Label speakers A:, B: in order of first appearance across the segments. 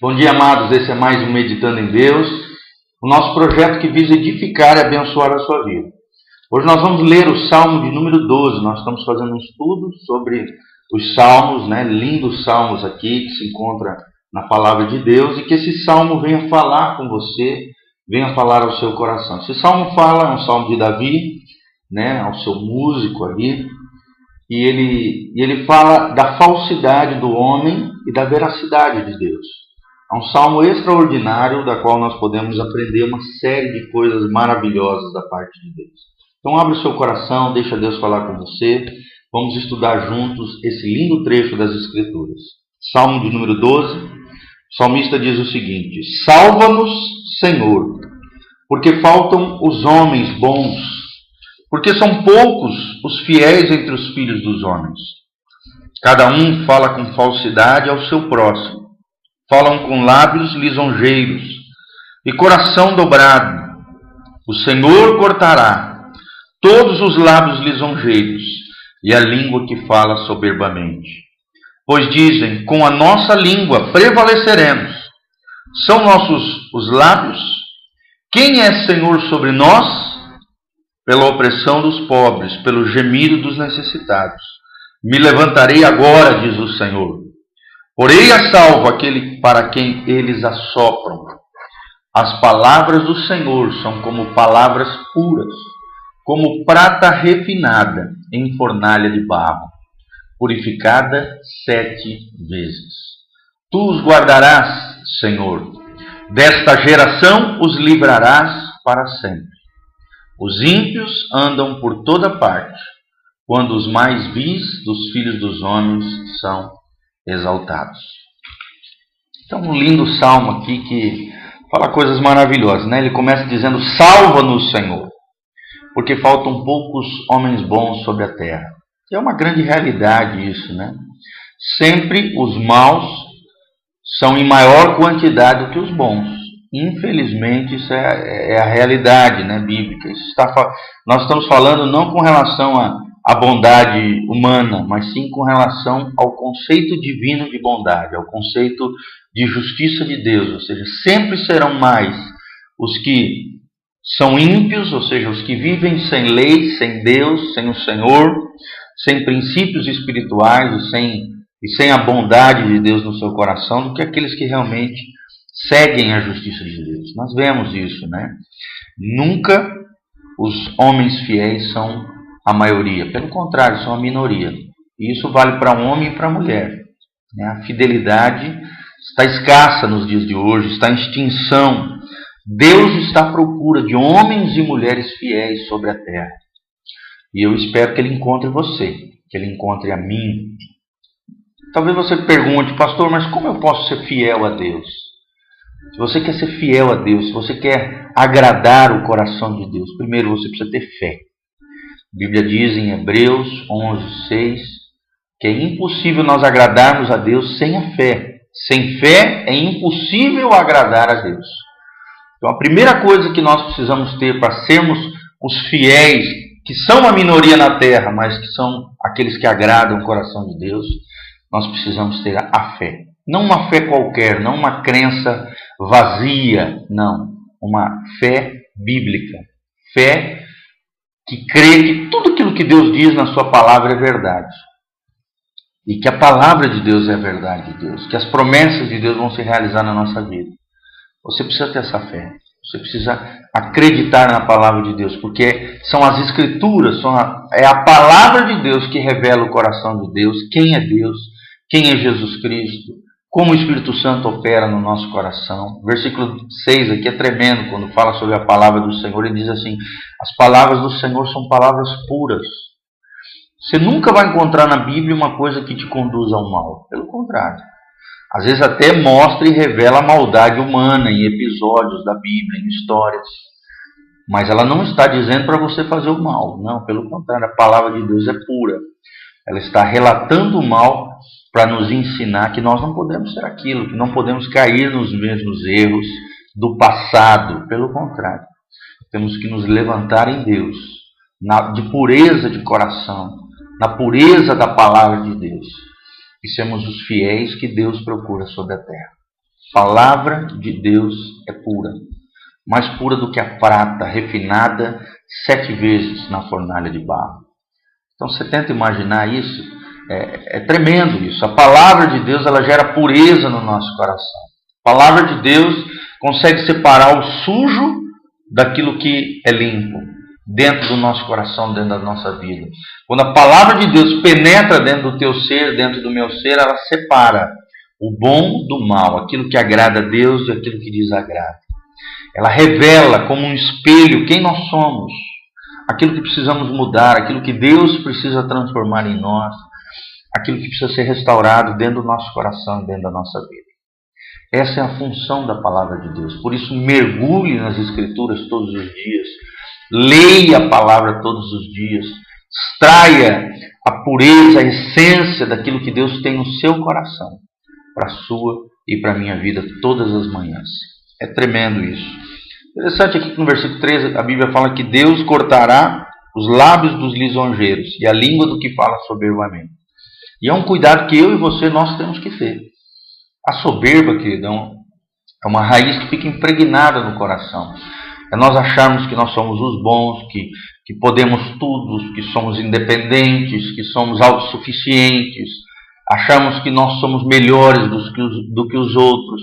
A: Bom dia, amados. Esse é mais um Meditando em Deus, o nosso projeto que visa edificar e abençoar a sua vida. Hoje nós vamos ler o Salmo de número 12. Nós estamos fazendo um estudo sobre os salmos, né? lindos salmos aqui que se encontra na palavra de Deus e que esse salmo venha falar com você, venha falar ao seu coração. Esse salmo fala, é um salmo de Davi, né, ao seu músico ali, e ele, e ele fala da falsidade do homem e da veracidade de Deus. É um salmo extraordinário da qual nós podemos aprender uma série de coisas maravilhosas da parte de Deus. Então abre o seu coração, deixa Deus falar com você. Vamos estudar juntos esse lindo trecho das Escrituras. Salmo de número 12. O salmista diz o seguinte: Salva-nos, Senhor, porque faltam os homens bons, porque são poucos os fiéis entre os filhos dos homens. Cada um fala com falsidade ao seu próximo falam com lábios lisonjeiros e coração dobrado. O Senhor cortará todos os lábios lisonjeiros e a língua que fala soberbamente. Pois dizem: com a nossa língua prevaleceremos. São nossos os lábios? Quem é Senhor sobre nós? Pela opressão dos pobres, pelo gemido dos necessitados. Me levantarei agora, diz o Senhor Porei a salvo aquele para quem eles assopram. As palavras do Senhor são como palavras puras, como prata refinada em fornalha de barro, purificada sete vezes. Tu os guardarás, Senhor. Desta geração os livrarás para sempre. Os ímpios andam por toda parte, quando os mais vis dos filhos dos homens são exaltados. Então, um lindo salmo aqui que fala coisas maravilhosas, né? Ele começa dizendo: Salva-nos, Senhor, porque faltam poucos homens bons sobre a terra. E é uma grande realidade isso, né? Sempre os maus são em maior quantidade do que os bons. Infelizmente, isso é, é a realidade né, bíblica. Está, nós estamos falando não com relação a a bondade humana, mas sim com relação ao conceito divino de bondade, ao conceito de justiça de Deus. Ou seja, sempre serão mais os que são ímpios, ou seja, os que vivem sem lei, sem Deus, sem o Senhor, sem princípios espirituais e sem, e sem a bondade de Deus no seu coração, do que aqueles que realmente seguem a justiça de Deus. Nós vemos isso, né? Nunca os homens fiéis são a maioria. Pelo contrário, são a minoria. E isso vale para homem e para mulher. Né? A fidelidade está escassa nos dias de hoje, está em extinção. Deus está à procura de homens e mulheres fiéis sobre a terra. E eu espero que Ele encontre você, que Ele encontre a mim. Talvez você pergunte, pastor, mas como eu posso ser fiel a Deus? Se você quer ser fiel a Deus, se você quer agradar o coração de Deus, primeiro você precisa ter fé. A Bíblia diz em Hebreus 11, 6 que é impossível nós agradarmos a Deus sem a fé. Sem fé é impossível agradar a Deus. Então, a primeira coisa que nós precisamos ter para sermos os fiéis, que são a minoria na terra, mas que são aqueles que agradam o coração de Deus, nós precisamos ter a fé. Não uma fé qualquer, não uma crença vazia, não. Uma fé bíblica. Fé que crê que tudo aquilo que Deus diz na sua palavra é verdade. E que a palavra de Deus é a verdade de Deus, que as promessas de Deus vão se realizar na nossa vida. Você precisa ter essa fé. Você precisa acreditar na palavra de Deus, porque são as escrituras, são a, é a palavra de Deus que revela o coração de Deus, quem é Deus, quem é Jesus Cristo, como o Espírito Santo opera no nosso coração. Versículo 6 aqui é tremendo quando fala sobre a palavra do Senhor. Ele diz assim: As palavras do Senhor são palavras puras. Você nunca vai encontrar na Bíblia uma coisa que te conduza ao mal. Pelo contrário. Às vezes até mostra e revela a maldade humana em episódios da Bíblia, em histórias. Mas ela não está dizendo para você fazer o mal. Não, pelo contrário, a palavra de Deus é pura. Ela está relatando o mal para nos ensinar que nós não podemos ser aquilo, que não podemos cair nos mesmos erros do passado. Pelo contrário, temos que nos levantar em Deus, na, de pureza de coração, na pureza da palavra de Deus, e sermos os fiéis que Deus procura sobre a terra. Palavra de Deus é pura, mais pura do que a prata refinada sete vezes na fornalha de barro. Então você tenta imaginar isso, é, é tremendo isso. A palavra de Deus ela gera pureza no nosso coração. A palavra de Deus consegue separar o sujo daquilo que é limpo dentro do nosso coração, dentro da nossa vida. Quando a palavra de Deus penetra dentro do teu ser, dentro do meu ser, ela separa o bom do mal, aquilo que agrada a Deus e aquilo que desagrada. Ela revela como um espelho quem nós somos, aquilo que precisamos mudar, aquilo que Deus precisa transformar em nós, aquilo que precisa ser restaurado dentro do nosso coração, dentro da nossa vida. Essa é a função da palavra de Deus. Por isso, mergulhe nas Escrituras todos os dias, leia a palavra todos os dias, extraia a pureza, a essência daquilo que Deus tem no seu coração, para a sua e para a minha vida todas as manhãs. É tremendo isso. Interessante aqui que no versículo 13 a Bíblia fala que Deus cortará os lábios dos lisonjeiros e a língua do que fala soberbamente. E é um cuidado que eu e você nós temos que ter. A soberba, queridão, é uma raiz que fica impregnada no coração. É nós acharmos que nós somos os bons, que, que podemos tudo, que somos independentes, que somos autossuficientes, achamos que nós somos melhores do que os, do que os outros.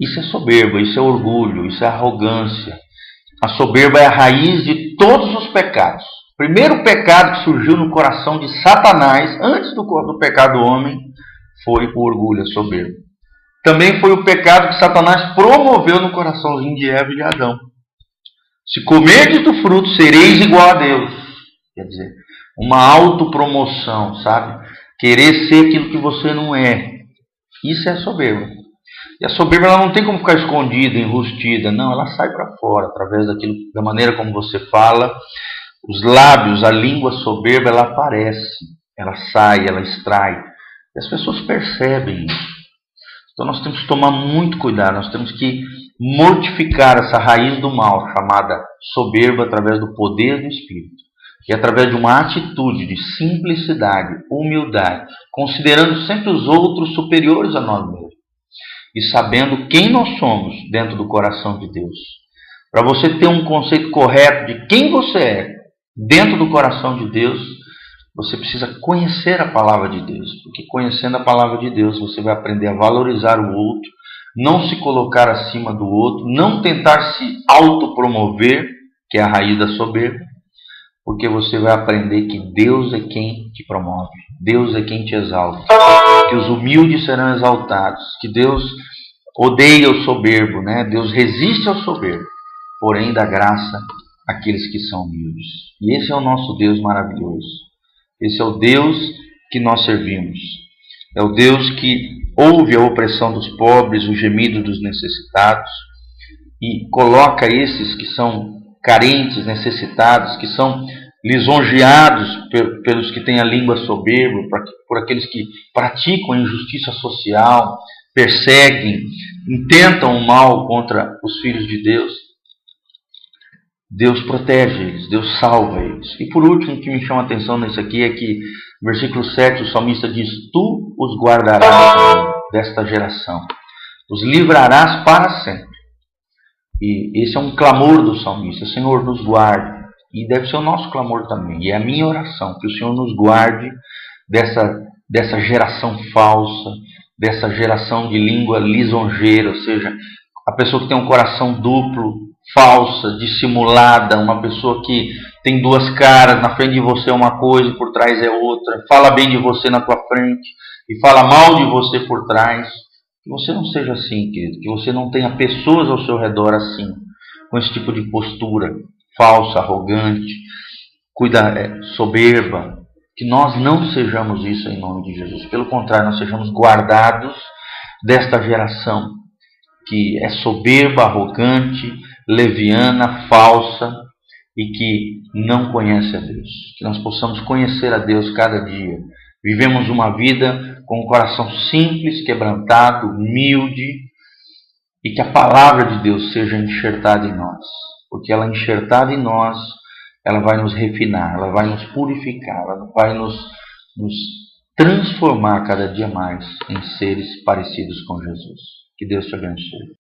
A: Isso é soberba, isso é orgulho, isso é arrogância. A soberba é a raiz de todos os pecados. Primeiro pecado que surgiu no coração de Satanás, antes do, do pecado do homem, foi o orgulho, a soberba. Também foi o pecado que Satanás promoveu no coraçãozinho de Eva e de Adão. Se comerdes do fruto, sereis igual a Deus. Quer dizer, uma autopromoção, sabe? Querer ser aquilo que você não é. Isso é soberba. E a soberba ela não tem como ficar escondida, enrustida. Não, ela sai para fora, através daquilo, da maneira como você fala. Os lábios, a língua soberba, ela aparece. Ela sai, ela extrai. E as pessoas percebem isso. Então nós temos que tomar muito cuidado. Nós temos que mortificar essa raiz do mal, chamada soberba, através do poder do Espírito. E através de uma atitude de simplicidade, humildade, considerando sempre os outros superiores a nós mesmos. E sabendo quem nós somos dentro do coração de Deus. Para você ter um conceito correto de quem você é dentro do coração de Deus, você precisa conhecer a palavra de Deus. Porque conhecendo a palavra de Deus, você vai aprender a valorizar o outro não se colocar acima do outro, não tentar se autopromover, que é a raiz da soberba, porque você vai aprender que Deus é quem te promove, Deus é quem te exalta, que os humildes serão exaltados, que Deus odeia o soberbo, né? Deus resiste ao soberbo, porém dá graça àqueles que são humildes. E esse é o nosso Deus maravilhoso. Esse é o Deus que nós servimos. É o Deus que ouve a opressão dos pobres, o gemido dos necessitados e coloca esses que são carentes, necessitados, que são lisonjeados pelos que têm a língua soberba, por aqueles que praticam a injustiça social, perseguem, intentam o mal contra os filhos de Deus. Deus protege eles, Deus salva eles. E por último, o que me chama a atenção nisso aqui é que, no versículo 7, o salmista diz: Tu os guardarás desta geração, os livrarás para sempre. E esse é um clamor do salmista: Senhor, nos guarde. E deve ser o nosso clamor também. E é a minha oração: que o Senhor nos guarde dessa, dessa geração falsa, dessa geração de língua lisonjeira, ou seja, a pessoa que tem um coração duplo, falsa, dissimulada, uma pessoa que tem duas caras, na frente de você é uma coisa, por trás é outra, fala bem de você na tua frente e fala mal de você por trás. Que você não seja assim, querido, que você não tenha pessoas ao seu redor assim, com esse tipo de postura falsa, arrogante, cuida, é, soberba. Que nós não sejamos isso em nome de Jesus. Pelo contrário, nós sejamos guardados desta geração que é soberba, arrogante, leviana, falsa e que não conhece a Deus. Que nós possamos conhecer a Deus cada dia. Vivemos uma vida com um coração simples, quebrantado, humilde e que a palavra de Deus seja enxertada em nós. Porque ela enxertada em nós, ela vai nos refinar, ela vai nos purificar, ela vai nos, nos transformar cada dia mais em seres parecidos com Jesus. Que Deus te abençoe.